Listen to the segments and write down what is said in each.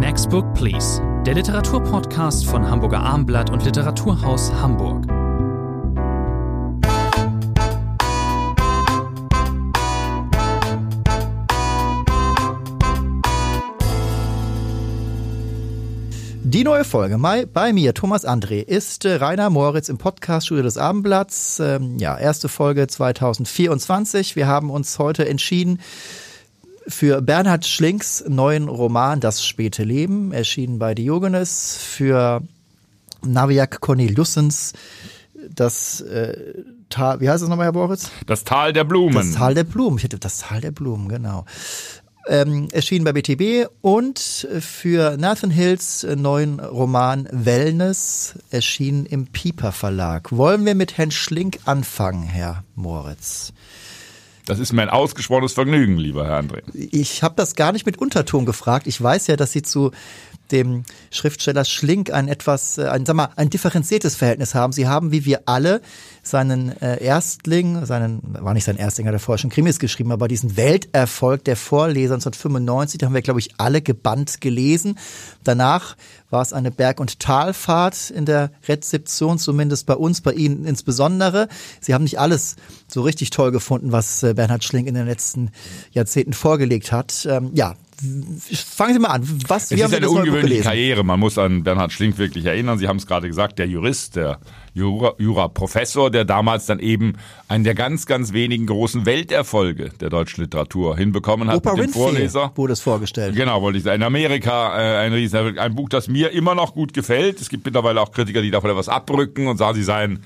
Next Book Please, der Literaturpodcast von Hamburger Armblatt und Literaturhaus Hamburg. Die neue Folge bei mir, Thomas André, ist äh, Rainer Moritz im Podcast-Studio des Abendblatts. Ähm, ja, erste Folge 2024. Wir haben uns heute entschieden für Bernhard Schlinks neuen Roman Das späte Leben, erschienen bei Diogenes, für Naviak Corneliussens das äh, Tal, wie heißt es nochmal, Herr Moritz? Das Tal der Blumen. Das Tal der Blumen. Ich hätte das Tal der Blumen, genau ähm, erschienen bei BTB und für Nathan Hills neuen Roman Wellness erschienen im Pieper Verlag. Wollen wir mit Herrn Schlink anfangen, Herr Moritz? Das ist mir ein ausgesprochenes Vergnügen, lieber Herr André. Ich habe das gar nicht mit Unterton gefragt. Ich weiß ja, dass Sie zu dem Schriftsteller Schlink ein etwas, äh, ein, sag mal, ein differenziertes Verhältnis haben. Sie haben, wie wir alle, seinen äh, Erstling, seinen, war nicht sein Erstling, hat er vorher schon Krimis geschrieben, aber diesen Welterfolg der Vorleser 1995, da haben wir, glaube ich, alle gebannt gelesen. Danach war es eine Berg- und Talfahrt in der Rezeption, zumindest bei uns, bei Ihnen insbesondere. Sie haben nicht alles so richtig toll gefunden, was äh, Bernhard Schlink in den letzten Jahrzehnten vorgelegt hat. Ähm, ja, fangen Sie mal an. Was, es ist eine ungewöhnliche Karriere. Man muss an Bernhard Schlink wirklich erinnern. Sie haben es gerade gesagt, der Jurist, der Jura-Professor, der damals dann eben einen der ganz, ganz wenigen großen Welterfolge der deutschen Literatur hinbekommen hat. Oprah mit dem Vorleser. wurde es vorgestellt. Genau, wollte ich sagen. In Amerika äh, ein, Riesen, ein Buch, das mir immer noch gut gefällt. Es gibt mittlerweile auch Kritiker, die davon etwas abrücken und sagen, sie seien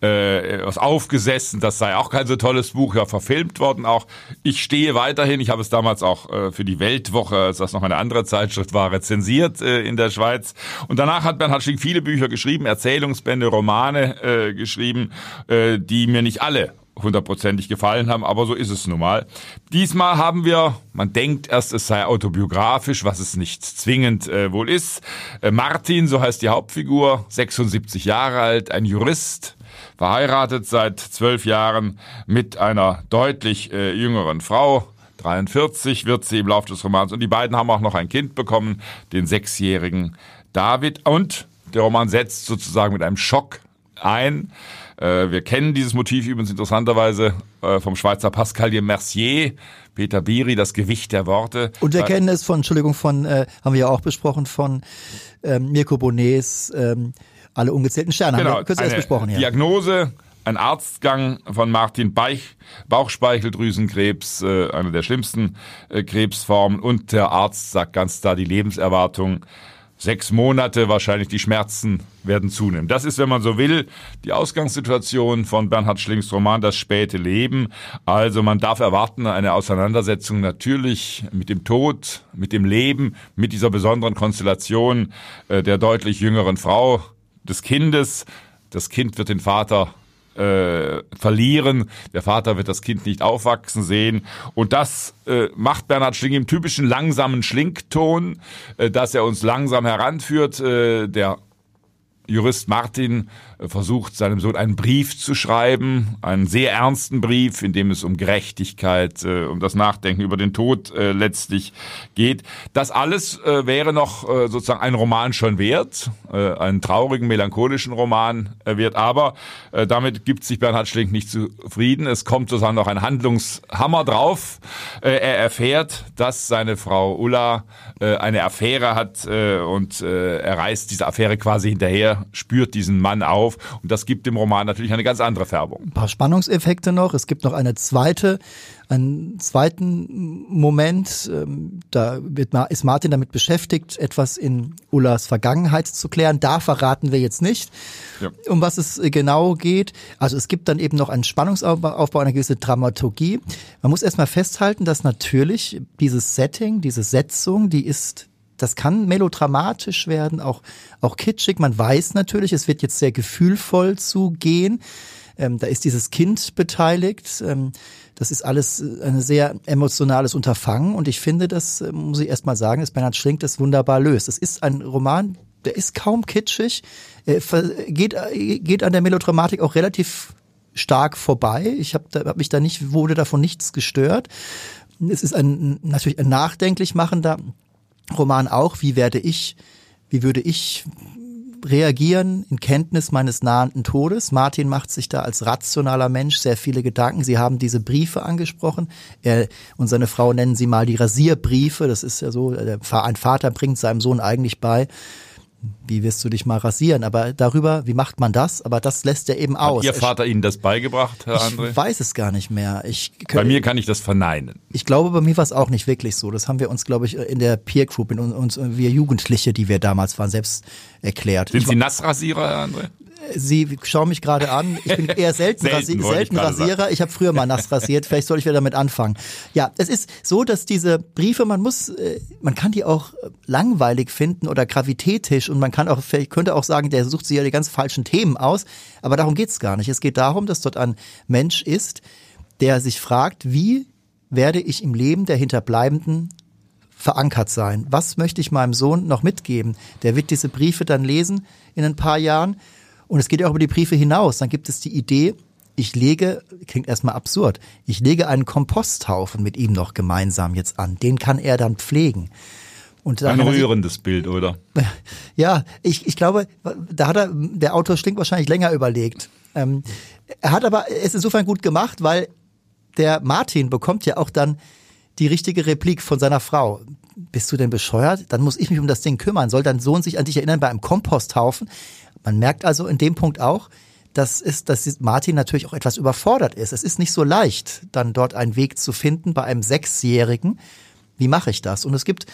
äh, was aufgesessen. Das sei auch kein so tolles Buch, ja verfilmt worden auch. Ich stehe weiterhin, ich habe es damals auch äh, für die Weltwoche, als das noch eine andere Zeitschrift war, rezensiert äh, in der Schweiz. Und danach hat Bernhard Schick viele Bücher geschrieben, Erzählungsbände, Romane, Romane äh, geschrieben, äh, die mir nicht alle hundertprozentig gefallen haben, aber so ist es nun mal. Diesmal haben wir, man denkt erst, es sei autobiografisch, was es nicht zwingend äh, wohl ist. Äh, Martin, so heißt die Hauptfigur, 76 Jahre alt, ein Jurist, verheiratet seit zwölf Jahren mit einer deutlich äh, jüngeren Frau. 43 wird sie im Laufe des Romans und die beiden haben auch noch ein Kind bekommen, den sechsjährigen David und der Roman setzt sozusagen mit einem Schock ein. Äh, wir kennen dieses Motiv übrigens interessanterweise äh, vom Schweizer Pascal de Mercier, Peter Biri, das Gewicht der Worte. Und wir kennen es von, Entschuldigung, von, äh, haben wir ja auch besprochen, von ähm, Mirko Bonets ähm, Alle ungezählten Sterne. Genau, haben wir kurz erst besprochen, ja. Diagnose, ein Arztgang von Martin Beich, Bauchspeicheldrüsenkrebs, äh, eine der schlimmsten äh, Krebsformen. Und der Arzt sagt ganz klar, die Lebenserwartung sechs Monate wahrscheinlich die Schmerzen werden zunehmen. Das ist, wenn man so will, die Ausgangssituation von Bernhard Schlings Roman Das späte Leben. Also man darf erwarten, eine Auseinandersetzung natürlich mit dem Tod, mit dem Leben, mit dieser besonderen Konstellation äh, der deutlich jüngeren Frau, des Kindes. Das Kind wird den Vater äh, verlieren. Der Vater wird das Kind nicht aufwachsen sehen. Und das äh, macht Bernhard Schling im typischen langsamen Schlinkton, äh, dass er uns langsam heranführt. Äh, der Jurist Martin versucht, seinem Sohn einen Brief zu schreiben, einen sehr ernsten Brief, in dem es um Gerechtigkeit, äh, um das Nachdenken über den Tod äh, letztlich geht. Das alles wäre noch sozusagen ein Roman schon wert, einen traurigen, melancholischen Roman wert, aber damit gibt sich Bernhard Schlink nicht zufrieden. Es kommt sozusagen noch ein Handlungshammer drauf. Er erfährt, dass seine Frau Ulla eine Affäre hat und er reißt diese Affäre quasi hinterher, spürt diesen Mann auf auf. Und das gibt dem Roman natürlich eine ganz andere Färbung. Ein paar Spannungseffekte noch. Es gibt noch eine zweite, einen zweiten Moment. Ähm, da ist Martin damit beschäftigt, etwas in Ullas Vergangenheit zu klären. Da verraten wir jetzt nicht, ja. um was es genau geht. Also es gibt dann eben noch einen Spannungsaufbau, eine gewisse Dramaturgie. Man muss erstmal festhalten, dass natürlich dieses Setting, diese Setzung, die ist das kann melodramatisch werden, auch, auch kitschig. Man weiß natürlich, es wird jetzt sehr gefühlvoll zugehen. Ähm, da ist dieses Kind beteiligt. Ähm, das ist alles äh, ein sehr emotionales Unterfangen. Und ich finde, das äh, muss ich erst mal sagen, dass Bernhard Schlink das wunderbar löst. Es ist ein Roman, der ist kaum kitschig, äh, geht, geht an der Melodramatik auch relativ stark vorbei. Ich habe hab mich da nicht, wurde davon nichts gestört. Es ist ein natürlich ein nachdenklich machender Roman auch, wie werde ich, wie würde ich reagieren in Kenntnis meines nahenden Todes. Martin macht sich da als rationaler Mensch sehr viele Gedanken. Sie haben diese Briefe angesprochen. Er und seine Frau nennen sie mal die Rasierbriefe. Das ist ja so, ein Vater bringt seinem Sohn eigentlich bei, wie wirst du dich mal rasieren? Aber darüber, wie macht man das? Aber das lässt er eben aus. Hat Ihr Vater Ihnen das beigebracht, Herr André? Ich weiß es gar nicht mehr. Ich, bei mir kann ich das verneinen. Ich glaube, bei mir war es auch nicht wirklich so. Das haben wir uns, glaube ich, in der Peer Group, in uns, wir Jugendliche, die wir damals waren, selbst erklärt. Sind ich Sie Nassrasierer, Herr André? Sie schauen mich gerade an. Ich bin eher selten, selten, Rasi selten ich Rasierer. Sagen. Ich habe früher mal nass rasiert. Vielleicht soll ich wieder damit anfangen. Ja, es ist so, dass diese Briefe, man muss, äh, man kann die auch langweilig finden oder gravitätisch und man kann auch, vielleicht könnte auch sagen, der sucht sich ja die ganz falschen Themen aus. Aber darum geht's gar nicht. Es geht darum, dass dort ein Mensch ist, der sich fragt, wie werde ich im Leben der Hinterbleibenden verankert sein? Was möchte ich meinem Sohn noch mitgeben? Der wird diese Briefe dann lesen in ein paar Jahren und es geht ja auch über die Briefe hinaus. Dann gibt es die Idee, ich lege, klingt erstmal absurd, ich lege einen Komposthaufen mit ihm noch gemeinsam jetzt an. Den kann er dann pflegen. Und Ein rührendes sich, Bild, oder? Ja, ich, ich glaube, da hat er, der Autor Schlink wahrscheinlich länger überlegt. Ähm, er hat aber es insofern gut gemacht, weil der Martin bekommt ja auch dann die richtige Replik von seiner Frau. Bist du denn bescheuert? Dann muss ich mich um das Ding kümmern. Soll dein Sohn sich an dich erinnern bei einem Komposthaufen? Man merkt also in dem Punkt auch, dass, ist, dass Martin natürlich auch etwas überfordert ist. Es ist nicht so leicht, dann dort einen Weg zu finden bei einem Sechsjährigen. Wie mache ich das? Und es gibt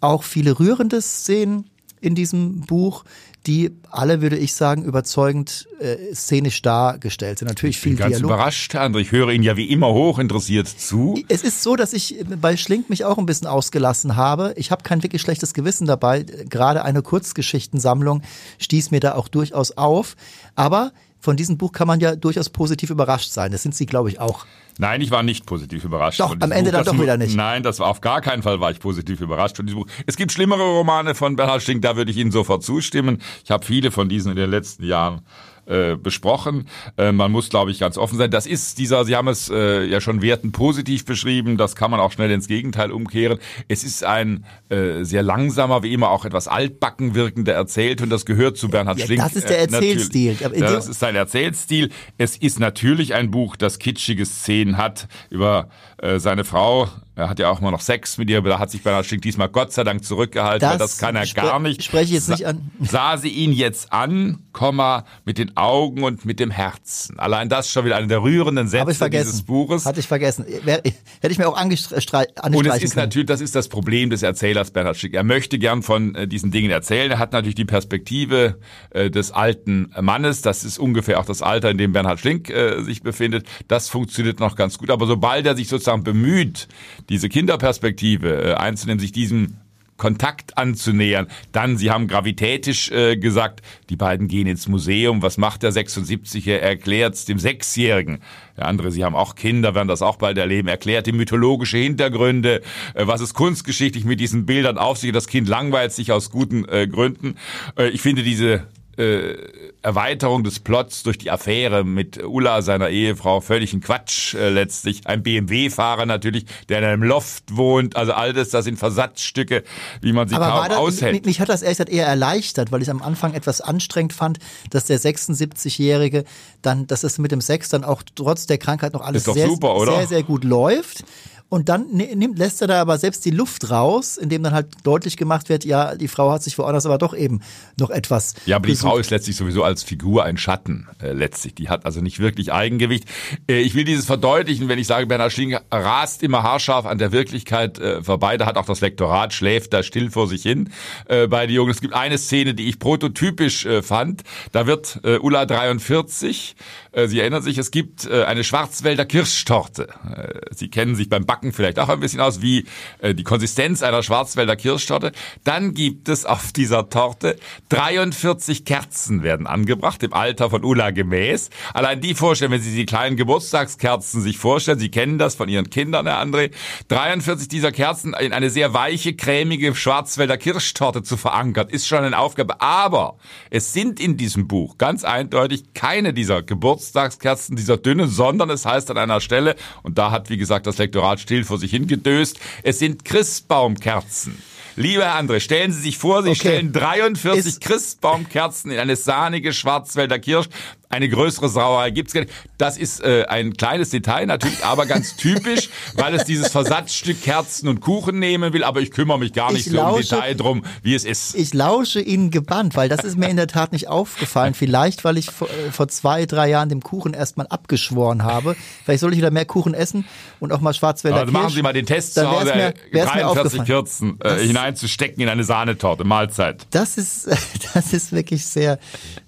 auch viele rührende Szenen in diesem Buch, die alle, würde ich sagen, überzeugend äh, szenisch dargestellt sind. Natürlich ich bin viel ganz Dialog. überrascht, André. Ich höre Ihnen ja wie immer hoch interessiert zu. Es ist so, dass ich bei Schlink mich auch ein bisschen ausgelassen habe. Ich habe kein wirklich schlechtes Gewissen dabei. Gerade eine Kurzgeschichtensammlung stieß mir da auch durchaus auf. Aber von diesem Buch kann man ja durchaus positiv überrascht sein. Das sind Sie, glaube ich, auch. Nein, ich war nicht positiv überrascht. Doch, am Ende Buch. dann doch wieder nicht. Nein, das war auf gar keinen Fall war ich positiv überrascht von diesem Buch. Es gibt schlimmere Romane von Bernhard Stink, da würde ich Ihnen sofort zustimmen. Ich habe viele von diesen in den letzten Jahren äh, besprochen. Äh, man muss, glaube ich, ganz offen sein. Das ist dieser, Sie haben es äh, ja schon werten positiv beschrieben, das kann man auch schnell ins Gegenteil umkehren. Es ist ein äh, sehr langsamer, wie immer auch etwas altbacken wirkender erzählt und das gehört zu Bernhard ja, Schlink. Das ist der äh, Erzählstil. das ist sein Erzählstil. Es ist natürlich ein Buch, das kitschige Szenen hat über äh, seine Frau, er hat ja auch immer noch Sex mit ihr, aber da hat sich Bernhard Schlink diesmal Gott sei Dank zurückgehalten, das weil das kann er gar nicht. Spreche ich jetzt nicht an. Sah sie ihn jetzt an, Komma, mit den Augen und mit dem Herzen. Allein das ist schon wieder einer der rührenden Sätze dieses Buches. Hatte ich vergessen. Hätte ich mir auch angestreichen Und es ist können. natürlich, das ist das Problem des Erzählers Bernhard Schick. Er möchte gern von äh, diesen Dingen erzählen. Er hat natürlich die Perspektive äh, des alten Mannes. Das ist ungefähr auch das Alter, in dem Bernhard Schlink äh, sich befindet. Das funktioniert noch ganz gut. Aber sobald er sich sozusagen bemüht, diese Kinderperspektive äh, einzunehmen, sich diesem Kontakt anzunähern. Dann, Sie haben gravitätisch äh, gesagt, die beiden gehen ins Museum. Was macht der 76er? Er erklärt dem Sechsjährigen. Der andere, Sie haben auch Kinder, werden das auch bald erleben. Erklärt die mythologische Hintergründe, äh, was es kunstgeschichtlich mit diesen Bildern auf sich. Das Kind langweilt sich aus guten äh, Gründen. Äh, ich finde diese äh, Erweiterung des Plots durch die Affäre mit Ulla, seiner Ehefrau, völlig ein Quatsch äh, letztlich. Ein BMW-Fahrer natürlich, der in einem Loft wohnt. Also all das, das sind Versatzstücke, wie man sie Aber kaum das, aushält. Mich hat das ehrlich gesagt eher erleichtert, weil ich am Anfang etwas anstrengend fand, dass der 76-Jährige dann, dass es mit dem Sex dann auch trotz der Krankheit noch alles sehr, super, sehr, sehr gut läuft. Und dann nimmt, lässt er da aber selbst die Luft raus, indem dann halt deutlich gemacht wird, ja, die Frau hat sich woanders aber doch eben noch etwas. Ja, aber besucht. die Frau ist letztlich sowieso als Figur ein Schatten, äh, letztlich. Die hat also nicht wirklich Eigengewicht. Äh, ich will dieses verdeutlichen, wenn ich sage, Bernhard Schling rast immer haarscharf an der Wirklichkeit äh, vorbei. Da hat auch das Lektorat, schläft da still vor sich hin äh, bei den Jungen. Es gibt eine Szene, die ich prototypisch äh, fand. Da wird äh, Ulla 43, äh, Sie erinnern sich, es gibt äh, eine Schwarzwälder Kirschtorte. Äh, Sie kennen sich beim Backen Backen vielleicht auch ein bisschen aus wie äh, die Konsistenz einer Schwarzwälder Kirschtorte. Dann gibt es auf dieser Torte 43 Kerzen werden angebracht, im Alter von Ulla gemäß. Allein die vorstellen, wenn Sie die kleinen Geburtstagskerzen sich vorstellen, Sie kennen das von Ihren Kindern, Herr André, 43 dieser Kerzen in eine sehr weiche, cremige Schwarzwälder Kirschtorte zu verankern, ist schon eine Aufgabe. Aber es sind in diesem Buch ganz eindeutig keine dieser Geburtstagskerzen, dieser dünnen, sondern es heißt an einer Stelle, und da hat, wie gesagt, das Lektorat still vor sich hingedöst. Es sind Christbaumkerzen. Lieber André, stellen Sie sich vor, Sie Okay. stellen 43 Ist- Christbaumkerzen in eine sahnige Schwarzwälder Kirsch. Eine größere Sauerei gibt's gar nicht. Das ist äh, ein kleines Detail natürlich, aber ganz typisch, weil es dieses Versatzstück Kerzen und Kuchen nehmen will. Aber ich kümmere mich gar nicht Ich so im lausche- Detail drum, wie es ist. Ich lausche Ihnen gebannt, weil das ist mir in der Tat nicht aufgefallen. Vielleicht, weil ich vor, äh, vor zwei, drei Jahren dem Kuchen erstmal abgeschworen habe. Vielleicht soll ich wieder mehr Kuchen essen und auch mal Schwarzwälder Also machen. Sie mal den Test Dann zu Hause, mir- wär's mir 43 aufgefallen. Kerzen äh, hineinzustecken in eine Sahnetorte, Mahlzeit. Das ist, das ist wirklich sehr,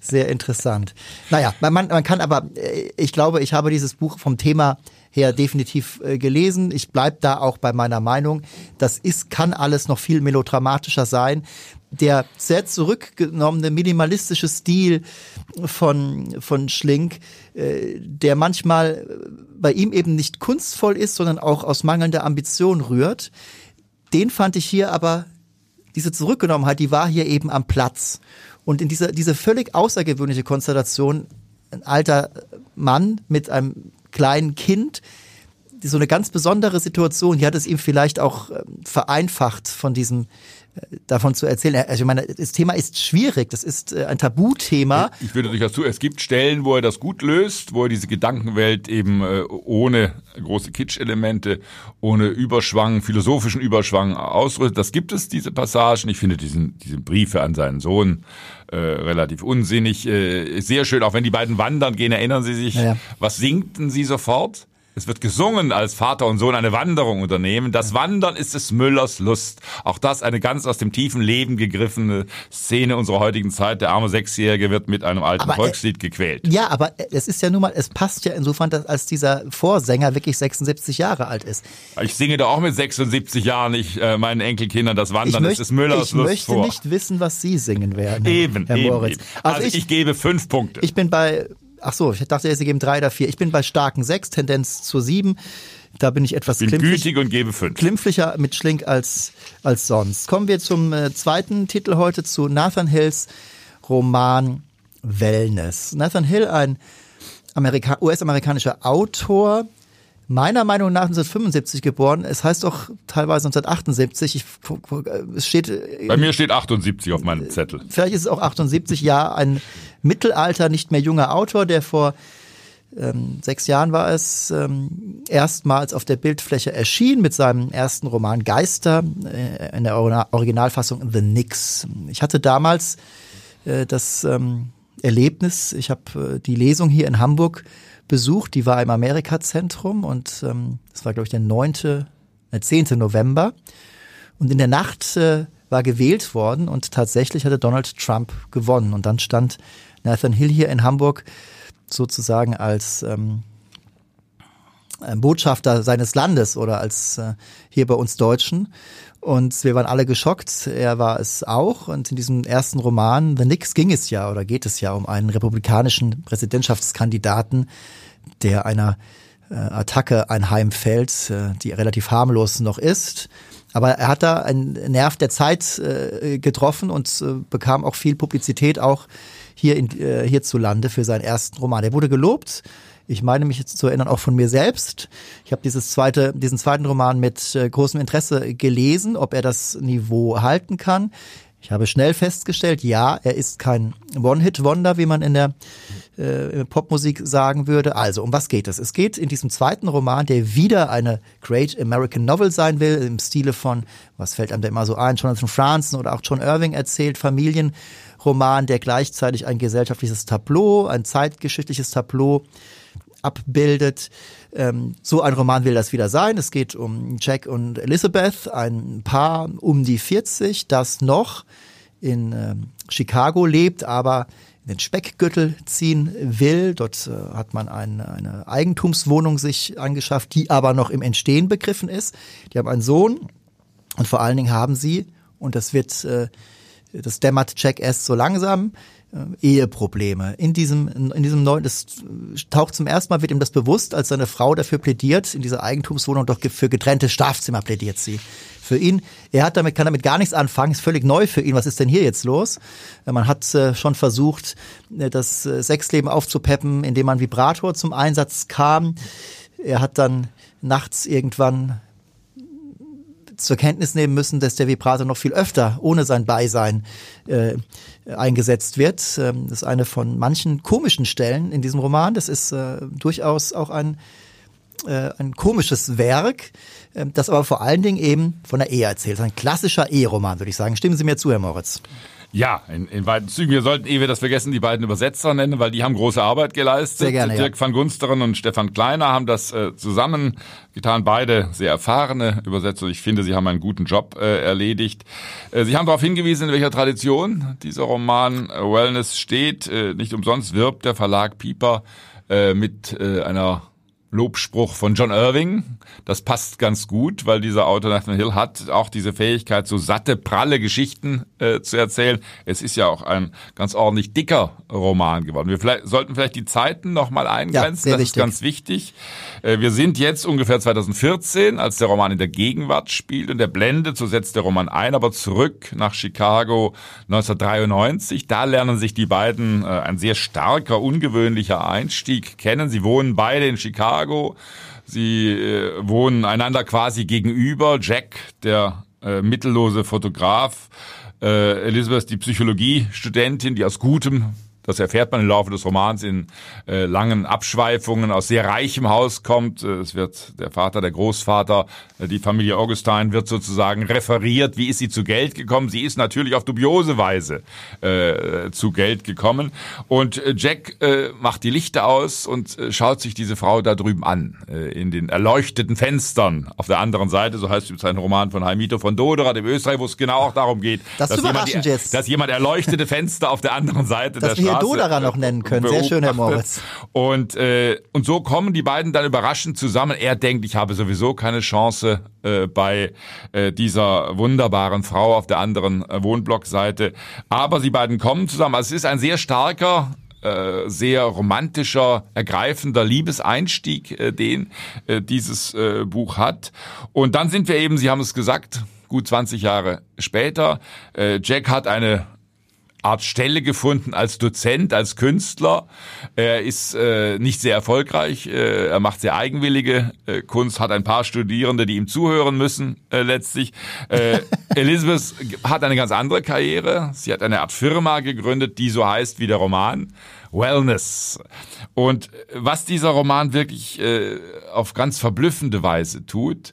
sehr interessant. Naja, man, man man kann aber, äh, ich glaube, ich habe dieses Buch vom Thema her definitiv äh, gelesen. Ich bleib da auch bei meiner Meinung. Das ist, kann alles noch viel melodramatischer sein. Der sehr zurückgenommene minimalistische Stil von, von Schlink, äh, der manchmal äh, bei ihm eben nicht kunstvoll ist, sondern auch aus mangelnder Ambition rührt, den fand ich hier aber diese Zurückgenommenheit, die war hier eben am Platz. Und in dieser diese völlig außergewöhnliche Konstellation, ein alter Mann mit einem kleinen Kind, so eine ganz besondere Situation, die hat es ihm vielleicht auch ähm, vereinfacht von diesem davon zu erzählen. Also ich meine, das Thema ist schwierig, das ist äh, ein Tabuthema. Ich würde durchaus zu, es gibt Stellen, wo er das gut löst, wo er diese Gedankenwelt eben äh, ohne große Kitsch-Elemente, ohne Überschwang, philosophischen Überschwang ausrüstet. Das gibt es, diese Passagen. Ich finde diesen, diese Briefe an seinen Sohn äh, relativ unsinnig. Äh, sehr schön, auch wenn die beiden wandern gehen, erinnern Sie sich, Ja, ja. was singten Sie sofort? Es wird gesungen, als Vater und Sohn eine Wanderung unternehmen. Das Wandern ist des Müllers Lust. Auch das eine ganz aus dem tiefen Leben gegriffene Szene unserer heutigen Zeit. Der arme Sechsjährige wird mit einem alten Aber, äh, Volkslied gequält. Ja, aber äh, es ist ja nun mal, es passt ja insofern, dass als dieser Vorsänger wirklich 76 Jahre alt ist. Ich singe da auch mit 76 Jahren ich, äh, meinen Enkelkindern das Ich, Wandern ist möcht, des Müllers ich Lust möchte vor. nicht wissen, was Sie singen werden, eben, Herr eben, Moritz. eben. Also, Also, ich, ich, gebe fünf Punkte. ich bin bei, ach so, ich dachte, Sie geben drei oder vier. Ich bin bei starken sechs, Tendenz zu sieben. Da bin ich etwas bin klimpflich, gütig und gebe fünf. klimpflicher mit Schlink als, als sonst. Kommen wir zum äh, zweiten Titel heute, zu Nathan Hills Roman Wellness. Nathan Hill, ein Amerika US-amerikanischer Autor, meiner Meinung nach 1975 geboren. Es heißt auch teilweise 1978. Ich, es steht äh, Bei mir steht 78 auf meinem Zettel. vielleicht ist es auch 78 Jahre, ein Mittelalter, nicht mehr junger Autor, der vor ähm, sechs Jahren war es, ähm, erstmals auf der Bildfläche erschien mit seinem ersten Roman Geister äh, in der Originalfassung The Nix. Ich hatte damals äh, das ähm, Erlebnis, ich habe äh, die Lesung hier in Hamburg besucht, die war im Amerika-Zentrum und ähm, das war, glaube ich, der 9., der 10. November. Und in der Nacht äh, war gewählt worden und tatsächlich hatte Donald Trump gewonnen. Und dann stand Nathan Hill hier in Hamburg sozusagen als ähm, ein Botschafter seines Landes oder als äh, hier bei uns Deutschen. Und wir waren alle geschockt. Er war es auch. Und in diesem ersten Roman, The Nix, ging es ja oder geht es ja um einen republikanischen Präsidentschaftskandidaten, der einer äh, Attacke einheimfällt, äh, die relativ harmlos noch ist. Aber er hat da einen Nerv der Zeit äh, getroffen und äh, bekam auch viel Publizität, auch hier in, äh, hierzulande für seinen ersten Roman. Der wurde gelobt. Ich meine mich jetzt zu erinnern, auch von mir selbst. Ich habe dieses zweite, diesen zweiten Roman mit äh, großem Interesse gelesen, ob er das Niveau halten kann. Ich habe schnell festgestellt, ja, er ist kein One-Hit-Wonder, wie man in der äh, Popmusik sagen würde. Also, um was geht es? Es geht in diesem zweiten Roman, der wieder eine Great American Novel sein will, im Stile von, was fällt einem da immer so ein, Jonathan Franzen oder auch John Irving erzählt, Familienroman, der gleichzeitig ein gesellschaftliches Tableau, ein zeitgeschichtliches Tableau abbildet. Ähm, so ein Roman will das wieder sein. Es geht um Jack und Elizabeth, ein Paar um die 40, das noch in ähm, Chicago lebt, aber den Speckgürtel ziehen will. Dort äh, hat man ein, eine Eigentumswohnung sich angeschafft, die aber noch im Entstehen begriffen ist. Die haben einen Sohn und vor allen Dingen haben sie, und das wird, äh, das dämmert Jack erst so langsam, äh, Eheprobleme. In diesem, in diesem neuen, das taucht zum ersten Mal, wird ihm das bewusst, als seine Frau dafür plädiert, in dieser Eigentumswohnung doch für getrennte Schlafzimmer plädiert sie. Für ihn, er hat damit, kann damit gar nichts anfangen, ist völlig neu für ihn. Was ist denn hier jetzt los? Äh, Man hat äh, schon versucht, äh, das Sexleben aufzupeppen, indem man Vibrator zum Einsatz kam. Er hat dann nachts irgendwann zur Kenntnis nehmen müssen, dass der Vibrator noch viel öfter ohne sein Beisein äh, eingesetzt wird. Ähm, das ist eine von manchen komischen Stellen in diesem Roman. Das ist äh, durchaus auch ein äh, ein komisches Werk, äh, das aber vor allen Dingen eben von der Ehe erzählt. Ein klassischer Eheroman, würde ich sagen. Stimmen Sie mir zu, Herr Moritz? Ja, in, in weiten Zügen. Wir sollten, ehe wir das vergessen, die beiden Übersetzer nennen, weil die haben große Arbeit geleistet. Sehr gerne, Dirk ja. van Gunsteren und Stefan Kleiner haben das äh, zusammen getan. Beide sehr erfahrene Übersetzer. Ich finde, sie haben einen guten Job äh, erledigt. Äh, sie haben darauf hingewiesen, in welcher Tradition dieser Roman äh, Wellness steht. Äh, nicht umsonst wirbt der Verlag Pieper äh, mit einer Lobspruch von John Irving. Das passt ganz gut, weil dieser Autor Nathan Hill hat auch diese Fähigkeit, so satte, pralle Geschichten äh, zu erzählen. Es ist ja auch ein ganz ordentlich dicker Roman geworden. Wir vielleicht, sollten vielleicht die Zeiten nochmal eingrenzen. sehr das wichtig. ist ganz wichtig. Äh, wir sind jetzt ungefähr 2014, als der Roman in der Gegenwart spielt und der blendet, so setzt der Roman ein, aber zurück nach Chicago 1993. Da lernen sich die beiden, äh, ein sehr starker, ungewöhnlicher Einstieg kennen. Sie wohnen beide in Chicago. Sie äh, wohnen einander quasi gegenüber. Jack, der äh, mittellose Fotograf, äh, Elizabeth, die Psychologiestudentin, die aus gutem das erfährt man im Laufe des Romans in äh, langen Abschweifungen aus sehr reichem Haus kommt. Äh, Es wird der Vater, der Großvater, äh, die Familie Augustine wird sozusagen referiert. Wie ist sie zu Geld gekommen? Sie ist natürlich auf dubiose Weise äh, zu Geld gekommen. Und äh, Jack äh, macht die Lichter aus und schaut sich diese Frau da drüben an, äh, in den erleuchteten Fenstern auf der anderen Seite. So heißt es ein Roman von Heimito von Dodera, dem Österreich, wo es genau auch darum geht, Das dass, jemand, jetzt. dass jemand erleuchtete Fenster auf der anderen Seite Dass der Straße Dodera noch nennen können. Sehr schön, Herr. Moritz. Und, äh, und so kommen die beiden dann überraschend zusammen. Er denkt, ich habe sowieso keine Chance äh, bei äh, dieser wunderbaren Frau auf der anderen äh, Wohnblockseite. Aber sie beiden kommen zusammen. Also es ist ein sehr starker äh, sehr romantischer, ergreifender Liebeseinstieg, äh, den äh, dieses äh, Buch hat. Und dann sind wir eben, Sie haben es gesagt, gut 20 Jahre später. Äh, Jack hat eine Art Stelle gefunden als Dozent, als Künstler. Er ist äh, nicht sehr erfolgreich. Äh, er macht sehr eigenwillige äh, Kunst, hat ein paar Studierende, die ihm zuhören müssen äh, letztlich. Äh, Elizabeth hat eine ganz andere Karriere. Sie hat eine Art Firma gegründet, die so heißt wie der Roman. Wellness. Und was dieser Roman wirklich äh, auf ganz verblüffende Weise tut, äh,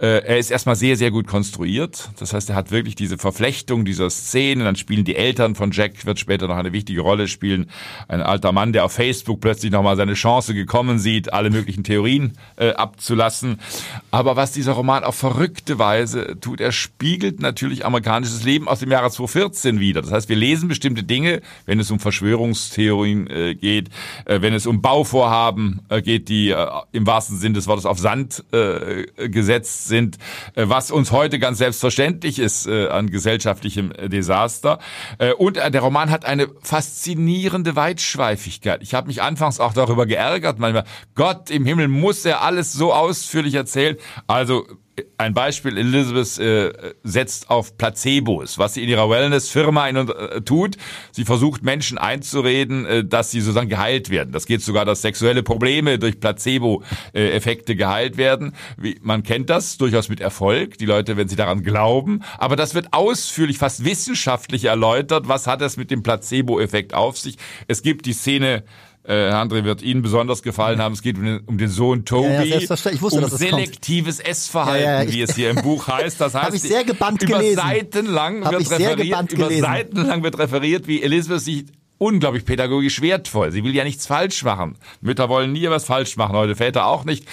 er ist erstmal sehr, sehr gut konstruiert. Das heißt, er hat wirklich diese Verflechtung dieser Szenen. Dann spielen die Eltern von Jack, wird später noch eine wichtige Rolle spielen. Ein alter Mann, der auf Facebook plötzlich nochmal seine Chance gekommen sieht, alle möglichen Theorien äh, abzulassen. Aber was dieser Roman auf verrückte Weise tut, er spiegelt natürlich amerikanisches Leben aus dem Jahre 2014 wieder. Das heißt, wir lesen bestimmte Dinge, wenn es um Verschwörungstheorien äh, geht, äh, wenn es um Bauvorhaben äh, geht, die äh, im wahrsten Sinn des Wortes auf Sand äh, gesetzt sind, äh, was uns heute ganz selbstverständlich ist äh, an gesellschaftlichem Desaster. Äh, und der Roman hat eine faszinierende Weitschweifigkeit. Ich habe mich anfangs auch darüber geärgert, manchmal, Gott im Himmel, muss er alles so ausführlich erzählen? Also ein Beispiel, Elizabeth äh, setzt auf Placebos, was sie in ihrer Wellness-Firma äh, tut. Sie versucht Menschen einzureden, äh, dass sie sozusagen geheilt werden. Das geht sogar, dass sexuelle Probleme durch Placebo-Effekte geheilt werden. Wie, man kennt das durchaus mit Erfolg, die Leute, wenn sie daran glauben. Aber das wird ausführlich, fast wissenschaftlich erläutert. Was hat es mit dem Placebo-Effekt auf sich? Es gibt die Szene, äh, Herr André wird Ihnen besonders gefallen haben. Es geht um den, um den Sohn Toby. Ja, ja. Ich wusste, um dass kommt. selektives Essverhalten, Ja, ja, wie es hier im Buch heißt. Das heißt, Hab ich sehr gebannt über gelesen. Seitenlang Hab wird ich sehr referiert, über gelesen. Seitenlang wird referiert, wie Elizabeth sich unglaublich pädagogisch wertvoll. Sie will ja nichts falsch machen. Mütter wollen nie was falsch machen, heute Väter auch nicht.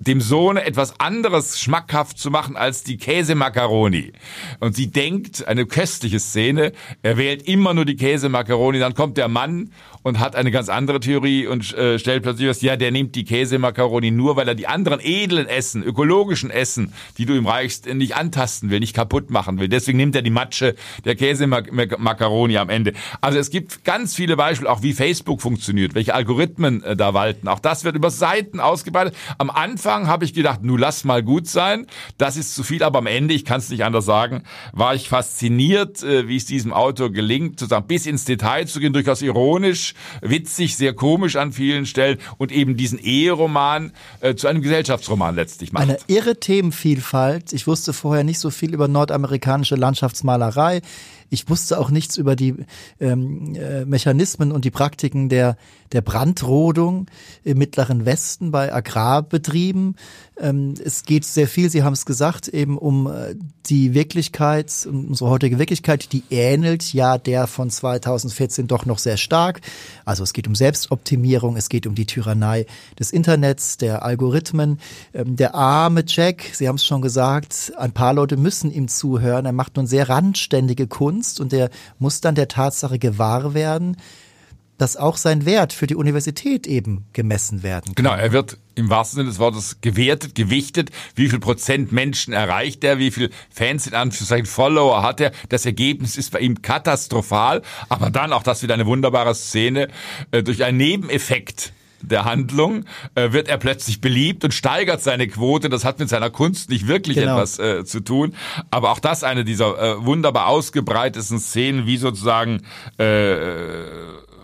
Dem Sohn etwas anderes schmackhaft zu machen als die Käsemakaroni. Und sie denkt, eine köstliche Szene, er wählt immer nur die Käsemakaroni, dann kommt der Mann und hat eine ganz andere Theorie und äh, stellt plötzlich fest, ja, der nimmt die Käsemakaroni nur, weil er die anderen edlen Essen, ökologischen Essen, die du ihm reichst, nicht antasten will, nicht kaputt machen will. Deswegen nimmt er die Matsche der Käsemakaroni am Ende. Also es gibt ganz viele Beispiele, auch wie Facebook funktioniert, welche Algorithmen äh, da walten. Auch das wird über Seiten ausgebreitet. Am Anfang habe ich gedacht, nu lass mal gut sein, das ist zu viel, aber am Ende, ich kann es nicht anders sagen, war ich fasziniert, äh, wie es diesem Autor gelingt, sozusagen bis ins Detail zu gehen, durchaus ironisch, witzig, sehr komisch an vielen Stellen und eben diesen Eheroman äh, zu einem Gesellschaftsroman letztlich macht. Eine irre Themenvielfalt. Ich wusste vorher nicht so viel über nordamerikanische Landschaftsmalerei. Ich wusste auch nichts über die ähm, äh, Mechanismen und die Praktiken der, der Brandrodung im Mittleren Westen bei Agrarbetrieben. Ähm, es geht sehr viel, Sie haben es gesagt, eben um äh, die Wirklichkeit, unsere heutige Wirklichkeit, die ähnelt ja der von 2014 doch noch sehr stark. Also es geht um Selbstoptimierung, es geht um die Tyrannei des Internets, der Algorithmen. Ähm, der arme Jack, Sie haben es schon gesagt, ein paar Leute müssen ihm zuhören. Er macht nun sehr randständige Kunst und er muss dann der Tatsache gewahr werden, dass auch sein Wert für die Universität eben gemessen werden kann. Genau, er wird im wahrsten Sinne des Wortes gewertet, gewichtet. Wie viel Prozent Menschen erreicht er? Wie viel Fans in Anführungszeichen Follower hat er? Das Ergebnis ist bei ihm katastrophal. Aber dann auch das wieder eine wunderbare Szene äh, durch einen Nebeneffekt der Handlung äh, wird er plötzlich beliebt und steigert seine Quote. Das hat mit seiner Kunst nicht wirklich genau. etwas äh, zu tun. Aber auch das eine dieser äh, wunderbar ausgebreitesten Szenen, wie sozusagen äh,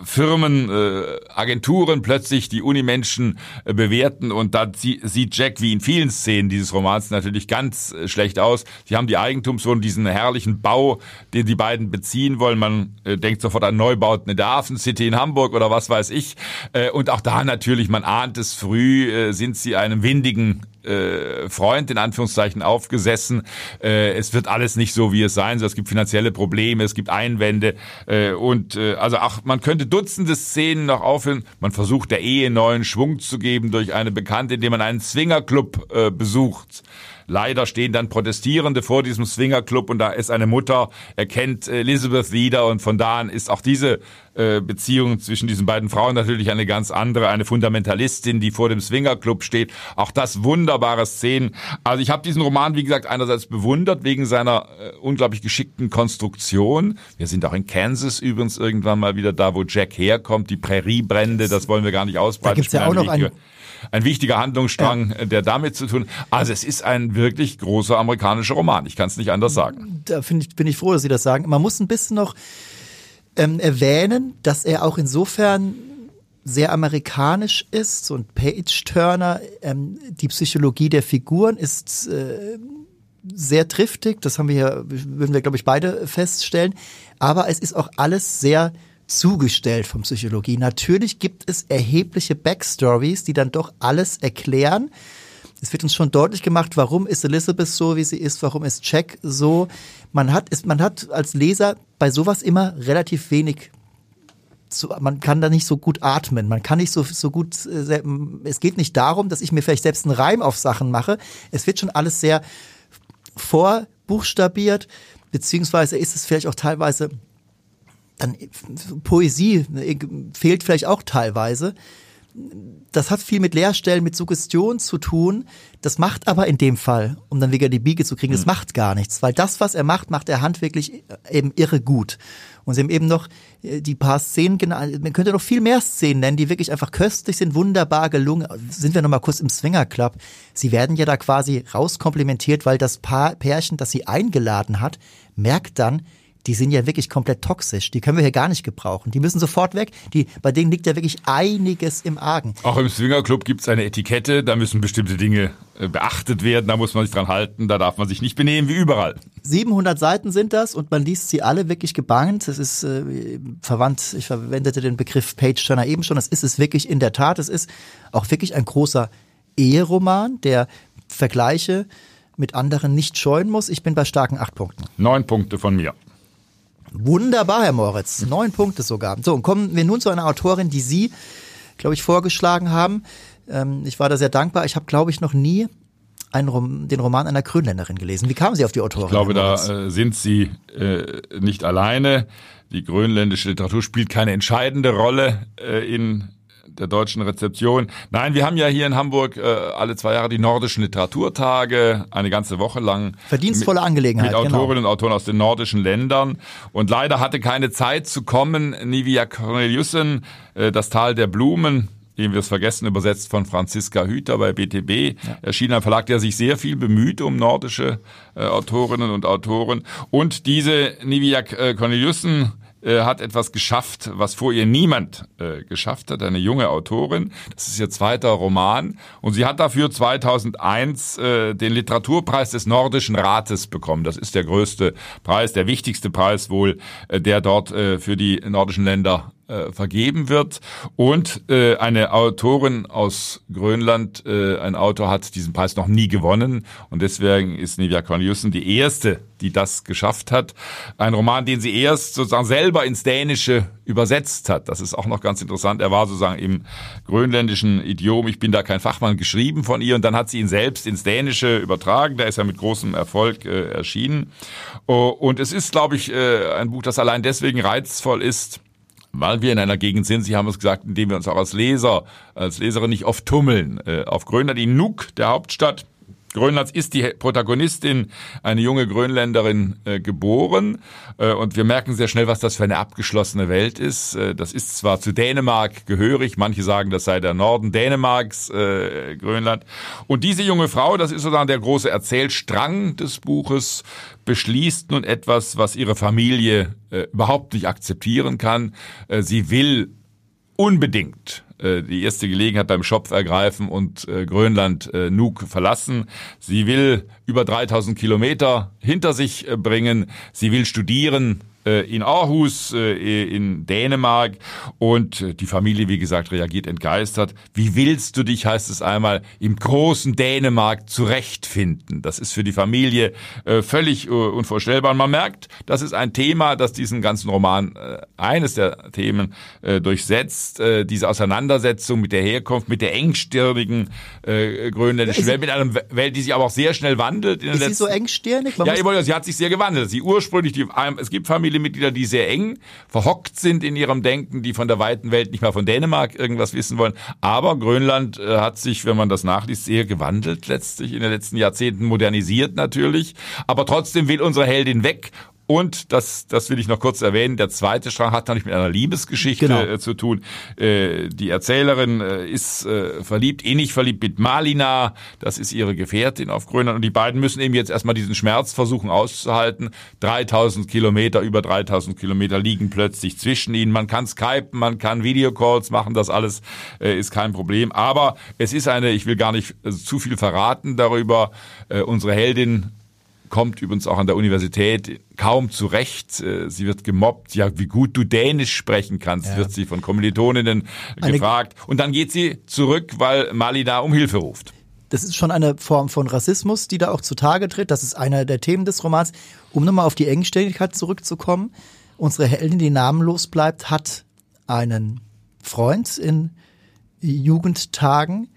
Firmen, äh, Agenturen plötzlich die Unimenschen äh, bewerten und da sieht Jack wie in vielen Szenen dieses Romans natürlich ganz äh, schlecht aus. Sie haben die Eigentumswohnung, diesen herrlichen Bau, den die beiden beziehen wollen. Man äh, denkt sofort an Neubauten in der Hafen City in Hamburg oder was weiß ich. Äh, und auch da natürlich, man ahnt es früh, äh, sind sie einem windigen äh, Freund in Anführungszeichen aufgesessen. Äh, es wird alles nicht so, wie es sein soll. Es gibt finanzielle Probleme, es gibt Einwände äh, und äh, also auch man könnte Dutzende Szenen noch aufhören. Man versucht der Ehe neuen Schwung zu geben durch eine Bekannte, indem man einen Swingerclub äh, besucht. Leider stehen dann Protestierende vor diesem Swingerclub und da ist eine Mutter, erkennt Elizabeth wieder und von da an ist auch diese äh, Beziehung zwischen diesen beiden Frauen natürlich eine ganz andere, eine Fundamentalistin, die vor dem Swingerclub steht. Auch das wunderbare Szenen. Also ich habe diesen Roman, wie gesagt, einerseits bewundert wegen seiner äh, unglaublich geschickten Konstruktion. Wir sind auch in Kansas übrigens irgendwann mal wieder da, wo Jack herkommt. Die Präriebrände, das wollen wir gar nicht ausbreiten. Da gibt's ja auch noch ein ein wichtiger Handlungsstrang, ja. der damit zu tun. Also es ist ein wirklich großer amerikanischer Roman. Ich kann es nicht anders sagen. Da ich, bin ich froh, dass Sie das sagen. Man muss ein bisschen noch ähm, erwähnen, dass er auch insofern sehr amerikanisch ist und Page Turner, ähm, die Psychologie der Figuren ist äh, sehr triftig, das haben wir hier, würden wir glaube ich beide feststellen, aber es ist auch alles sehr zugestellt von Psychologie. Natürlich gibt es erhebliche Backstories, die dann doch alles erklären. Es wird uns schon deutlich gemacht, warum ist Elizabeth so, wie sie ist, warum ist Jack so. Man hat, ist, man hat als Leser bei sowas immer relativ wenig zu, man kann da nicht so gut atmen, man kann nicht so, so gut, äh, es geht nicht darum, dass ich mir vielleicht selbst einen Reim auf Sachen mache. Es wird schon alles sehr vorbuchstabiert, beziehungsweise ist es vielleicht auch teilweise dann Poesie äh, fehlt vielleicht auch teilweise. Das hat viel mit Leerstellen, mit Suggestion zu tun. Das macht aber in dem Fall, um dann wieder die Biege zu kriegen, das mhm. macht gar nichts, weil das, was er macht, macht er handwerklich äh, eben irre gut. Und sie haben eben noch äh, die paar Szenen genannt, man könnte noch viel mehr Szenen nennen, die wirklich einfach köstlich sind, wunderbar gelungen. Sind wir nochmal kurz im Swinger Club. Sie werden ja da quasi rauskomplimentiert, weil das Paar, Pärchen, das sie eingeladen hat, merkt dann, die sind ja wirklich komplett toxisch. Die können wir hier gar nicht gebrauchen. Die müssen sofort weg. Die, bei denen liegt ja wirklich einiges im Argen. Auch im Swingerclub gibt es eine Etikette, da müssen bestimmte Dinge äh, beachtet werden, da muss man sich dran halten, da darf man sich nicht benehmen wie überall. 700 Seiten sind das und man liest sie alle wirklich gebannt. Das ist äh, verwandt, ich verwendete den Begriff Page Turner eben schon, das ist es wirklich in der Tat. Es ist auch wirklich ein großer Eheroman, der Vergleiche mit anderen nicht scheuen muss. Ich bin bei starken acht Punkten. Neun Punkte von mir. Wunderbar, Herr Moritz. Neun Punkte sogar. So, und kommen wir nun zu einer Autorin, die Sie, glaube ich, vorgeschlagen haben. Ähm, ich war da sehr dankbar. Ich habe, glaube ich, noch nie einen, den Roman einer Grönländerin gelesen. Wie kamen Sie auf die Autorin? Ich glaube, da äh, sind Sie äh, nicht alleine. Die grönländische Literatur spielt keine entscheidende Rolle äh, in der deutschen Rezeption. Nein, wir haben ja hier in Hamburg äh, alle zwei Jahre die nordischen Literaturtage, eine ganze Woche lang. Verdienstvolle mit, Angelegenheit. Mit. Autorinnen genau. und Autoren aus den nordischen Ländern. Und leider hatte keine Zeit zu kommen Nivia Corneliussen, äh, Das Tal der Blumen, eben wir es vergessen, übersetzt von Franziska Hüter bei BTB, ja. erschienen ein Verlag, der sich sehr viel bemüht um nordische äh, Autorinnen und Autoren. Und diese Nivia äh, Corneliussen äh, hat etwas geschafft, was vor ihr niemand äh, geschafft hat, eine junge Autorin. Das ist ihr zweiter Roman und sie hat dafür 2001 äh, den Literaturpreis des Nordischen Rates bekommen. Das ist der größte Preis, der wichtigste Preis wohl, äh, der dort äh, für die nordischen Länder äh, vergeben wird. Und äh, eine Autorin aus Grönland, äh, ein Autor hat diesen Preis noch nie gewonnen. Und deswegen ist Nivia Corneliussen die erste, die das geschafft hat. Ein Roman, den sie erst sozusagen selber ins Dänische übersetzt hat. Das ist auch noch ganz interessant. Er war sozusagen im grönländischen Idiom, ich bin da kein Fachmann, geschrieben von ihr. Und dann hat sie ihn selbst ins Dänische übertragen. Da ist er mit großem Erfolg äh, erschienen. Oh, und es ist, glaube ich, äh, ein Buch, das allein deswegen reizvoll ist, weil wir in einer Gegend sind, Sie haben es gesagt, in dem wir uns auch als Leser, als Leserin nicht oft tummeln. Äh, auf Grönland, in Nuuk, der Hauptstadt, Grönlands ist die Protagonistin, eine junge Grönländerin, äh, geboren. Äh, und wir merken sehr schnell, was das für eine abgeschlossene Welt ist. Äh, das ist zwar zu Dänemark gehörig, manche sagen, das sei der Norden Dänemarks, äh, Grönland. Und diese junge Frau, das ist sozusagen der große Erzählstrang des Buches, beschließt nun etwas, was ihre Familie äh, überhaupt nicht akzeptieren kann. Äh, sie will unbedingt äh, die erste Gelegenheit beim Schopf ergreifen und äh, Grönland äh, Nuuk verlassen. Sie will über 3000 Kilometer hinter sich bringen. Sie will studieren in Aarhus, äh, in Dänemark und äh, die Familie, wie gesagt, reagiert entgeistert. Wie willst du dich, heißt es einmal, im großen Dänemark zurechtfinden? Das ist für die Familie völlig unvorstellbar. Und man merkt, das ist ein Thema, das diesen ganzen Roman, eines der Themen durchsetzt, diese Auseinandersetzung mit der Herkunft, mit der engstirnigen grönländischen Welt, mit einer Welt, die sich aber auch sehr schnell wandelt. Ist sie so engstirnig? Man ja, sie hat sich sehr gewandelt. Sie ursprünglich, die, es gibt Familien, Familienmitglieder, die sehr eng verhockt sind in ihrem Denken, die von der weiten Welt nicht mal von Dänemark irgendwas wissen wollen. Aber Grönland äh, hat sich, wenn man das nachliest, sehr gewandelt letztlich in den letzten Jahrzehnten, modernisiert natürlich. Aber trotzdem will unsere Heldin weg und das, das will ich noch kurz erwähnen. Der zweite Strang hat natürlich mit einer Liebesgeschichte genau. äh, zu tun. Äh, die Erzählerin äh, ist äh, verliebt, ähnlich verliebt mit Malina. Das ist ihre Gefährtin auf Grönland. Und die beiden müssen eben jetzt erstmal diesen Schmerz versuchen auszuhalten. 3000 Kilometer, über 3000 Kilometer liegen plötzlich zwischen ihnen. Man kann skypen, man kann Videocalls machen. Das alles ist kein Problem. Aber es ist eine, ich will gar nicht zu viel verraten darüber. Unsere Heldin kommt übrigens auch an der Universität kaum zurecht. Äh, sie wird gemobbt. Ja, wie gut du Dänisch sprechen kannst, ja. wird sie von Kommilitoninnen Eine gefragt. Und dann geht sie zurück, weil Mali da um Hilfe ruft. Das ist schon eine Form von Rassismus, die da auch zutage tritt. Das ist einer der Themen des Romans. Um nochmal auf die Engständigkeit zurückzukommen. Unsere Heldin, die namenlos bleibt, hat einen Freund in Jugendtagen,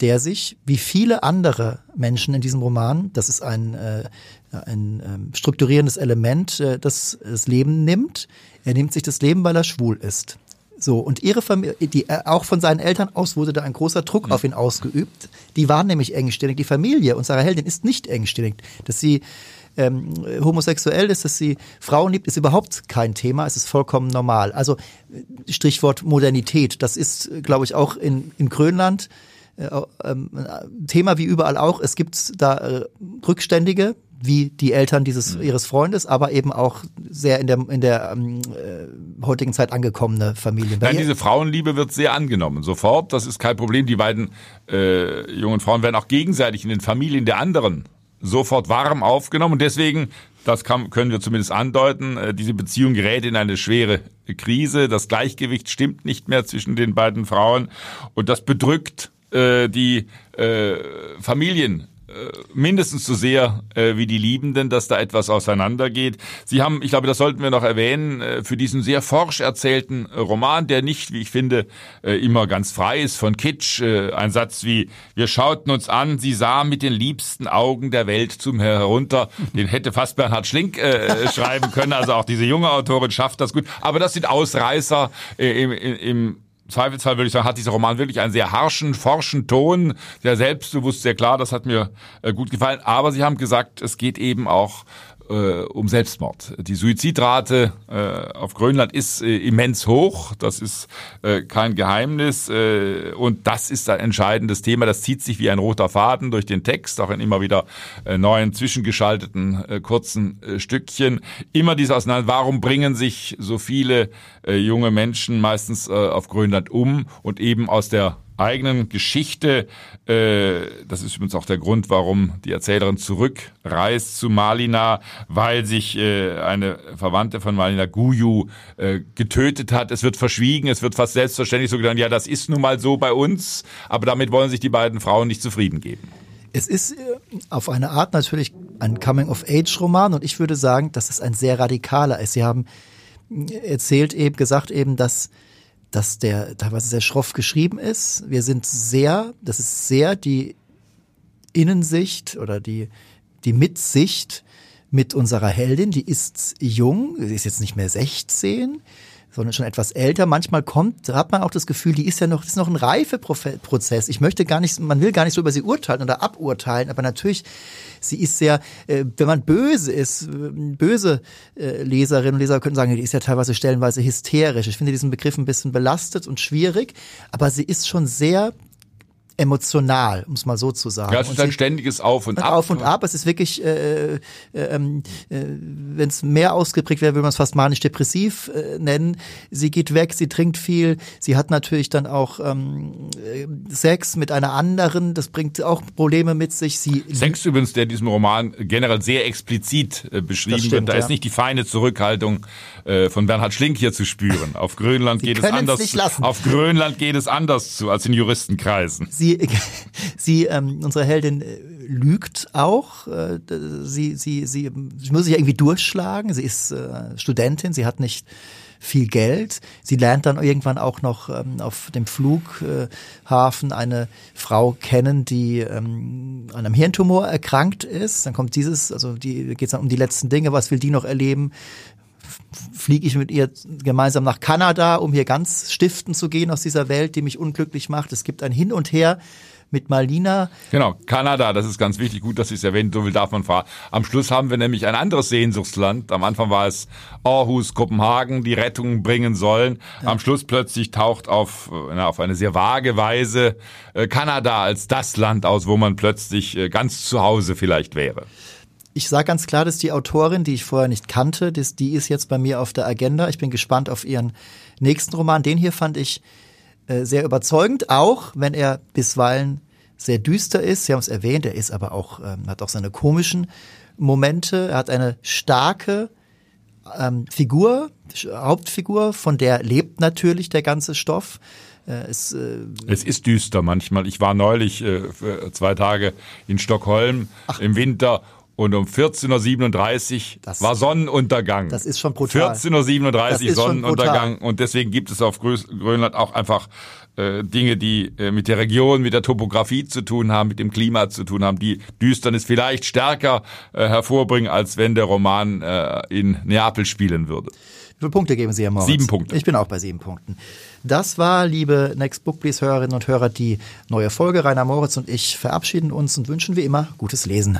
der sich, wie viele andere Menschen in diesem Roman, das ist ein, äh, ein äh, strukturierendes Element, äh, das das Leben nimmt. Er nimmt sich das Leben, weil er schwul ist. So, und ihre Familie, die, äh, auch von seinen Eltern aus wurde da ein großer Druck mhm. auf ihn ausgeübt. Die waren nämlich engstirnig. Die Familie unserer Heldin ist nicht engstirnig. Dass sie ähm, homosexuell ist, dass sie Frauen liebt, ist überhaupt kein Thema. Es ist vollkommen normal. Also Stichwort Modernität, das ist, glaube ich, auch in, in Grönland äh, Thema wie überall auch. Es gibt da äh, Rückständige, wie die Eltern dieses mhm. ihres Freundes, aber eben auch sehr in der in der ähm, äh, heutigen Zeit angekommene Familien. Nein, diese Frauenliebe wird sehr angenommen, sofort. Das ist kein Problem. Die beiden äh, jungen Frauen werden auch gegenseitig in den Familien der anderen sofort warm aufgenommen und deswegen, das kann, können wir zumindest andeuten, äh, diese Beziehung gerät in eine schwere Krise. Das Gleichgewicht stimmt nicht mehr zwischen den beiden Frauen und das bedrückt äh, die äh, Familien äh, mindestens so sehr äh, wie die Liebenden, dass da etwas auseinandergeht. Sie haben, ich glaube, das sollten wir noch erwähnen, äh, für diesen sehr forsch erzählten Roman, der nicht, wie ich finde, äh, immer ganz frei ist von Kitsch, äh, ein Satz wie, wir schauten uns an, sie sah mit den liebsten Augen der Welt zum herunter. Den hätte fast Bernhard Schlink äh, schreiben können, also auch diese junge Autorin schafft das gut. Aber das sind Ausreißer äh, im, im Zweifelsfall würde ich sagen, hat dieser Roman wirklich einen sehr harschen, forschen Ton, sehr selbstbewusst, sehr klar. Das hat mir äh, gut gefallen. Aber Sie haben gesagt, es geht eben auch äh, um Selbstmord. Die Suizidrate äh, auf Grönland ist äh, immens hoch, das ist äh, kein Geheimnis äh, und das ist ein entscheidendes Thema, das zieht sich wie ein roter Faden durch den Text, auch in immer wieder äh, neuen zwischengeschalteten äh, kurzen äh, Stückchen. Immer dies auseinander, warum bringen sich so viele äh, junge Menschen meistens äh, auf Grönland um und eben aus der eigenen Geschichte. Äh, das ist übrigens auch der Grund, warum die Erzählerin zurückreist zu Malina, weil sich äh, eine Verwandte von Malina Guyu äh, getötet hat. Es wird verschwiegen, es wird fast selbstverständlich so gedacht, ja, das ist nun mal so bei uns, aber damit wollen sich die beiden Frauen nicht zufrieden geben. Es ist auf eine Art natürlich ein Coming-of-Age-Roman und ich würde sagen, dass es ein sehr radikaler ist. Sie haben erzählt eben, gesagt eben, dass dass der teilweise sehr schroff geschrieben ist. Wir sind sehr, das ist sehr die Innensicht oder die, die Mitsicht mit unserer Heldin. Die ist jung, sie ist jetzt nicht mehr 16, sondern schon etwas älter. Manchmal kommt, hat man auch das Gefühl, die ist ja noch, das ist noch ein Reifeprozess. Ich möchte gar nicht, man will gar nicht so über sie urteilen oder aburteilen, aber natürlich, sie ist sehr, äh, wenn man böse ist, äh, böse äh, Leserinnen und Leser können sagen, die ist ja teilweise stellenweise hysterisch. Ich finde diesen Begriff ein bisschen belastet und schwierig, aber sie ist schon sehr emotional, um es mal so zu sagen. Ja, es ist ein ständiges Auf und Ab. Auf und Ab. Es ist wirklich, äh, äh, ähm, äh, wenn es mehr ausgeprägt wäre, würde man es fast manisch-depressiv äh, nennen. Sie geht weg, sie trinkt viel, sie hat natürlich dann auch ähm, äh, Sex mit einer anderen, das bringt auch Probleme mit sich. Sie Sex übrigens, der in diesem Roman generell sehr explizit äh, beschrieben stimmt, wird. Da ja. ist nicht die feine Zurückhaltung äh, von Bernhard Schlink hier zu spüren. Auf Grönland geht es anders. Auf Grönland geht es anders zu als in Juristenkreisen. Sie sie, ähm, unsere Heldin äh, lügt auch. Äh, sie, sie, sie, sie muss sich irgendwie durchschlagen. Sie ist äh, Studentin, sie hat nicht viel Geld. Sie lernt dann irgendwann auch noch ähm, auf dem Flughafen eine Frau kennen, die ähm, an einem Hirntumor erkrankt ist. Dann kommt dieses, also die geht es dann um die letzten Dinge, was will die noch erleben? Fliege ich mit ihr gemeinsam nach Kanada, um hier ganz stiften zu gehen aus dieser Welt, die mich unglücklich macht. Es gibt ein Hin und Her mit Malina. Genau, Kanada, das ist ganz wichtig, gut, dass Sie es erwähnen, so viel darf man fahren. Am Schluss haben wir nämlich ein anderes Sehnsuchtsland. Am Anfang war es Aarhus, Kopenhagen, die Rettung bringen sollen. Ja. Am Schluss plötzlich taucht auf, na, auf eine sehr vage Weise äh, Kanada als das Land aus, wo man plötzlich äh, ganz zu Hause vielleicht wäre ich sage ganz klar, dass die Autorin, die ich vorher nicht kannte, das, die ist jetzt bei mir auf der Agenda. Ich bin gespannt auf ihren nächsten Roman. Den hier fand ich äh, sehr überzeugend, auch wenn er bisweilen sehr düster ist. Sie haben es erwähnt, er ist aber auch, ähm, hat auch seine komischen Momente. Er hat eine starke ähm, Figur, Hauptfigur, von der lebt natürlich der ganze Stoff. Äh, es, äh, es ist düster manchmal. Ich war neulich äh, zwei Tage in Stockholm Ach. im Winter und um 14.37 Uhr war Sonnenuntergang. Das ist schon brutal. 14.37 Uhr Sonnenuntergang und deswegen gibt es auf Grönland auch einfach äh, Dinge, die äh, mit der Region, mit der Topografie zu tun haben, mit dem Klima zu tun haben, die Düsternis vielleicht stärker äh, hervorbringen, als wenn der Roman äh, in Neapel spielen würde. Wie viele Punkte geben Sie, Herr Moritz? Sieben Punkte. Ich bin auch bei sieben Punkten. Das war, liebe Next Book Please Hörerinnen und Hörer, die neue Folge. Rainer Moritz und ich verabschieden uns und wünschen wie immer gutes Lesen.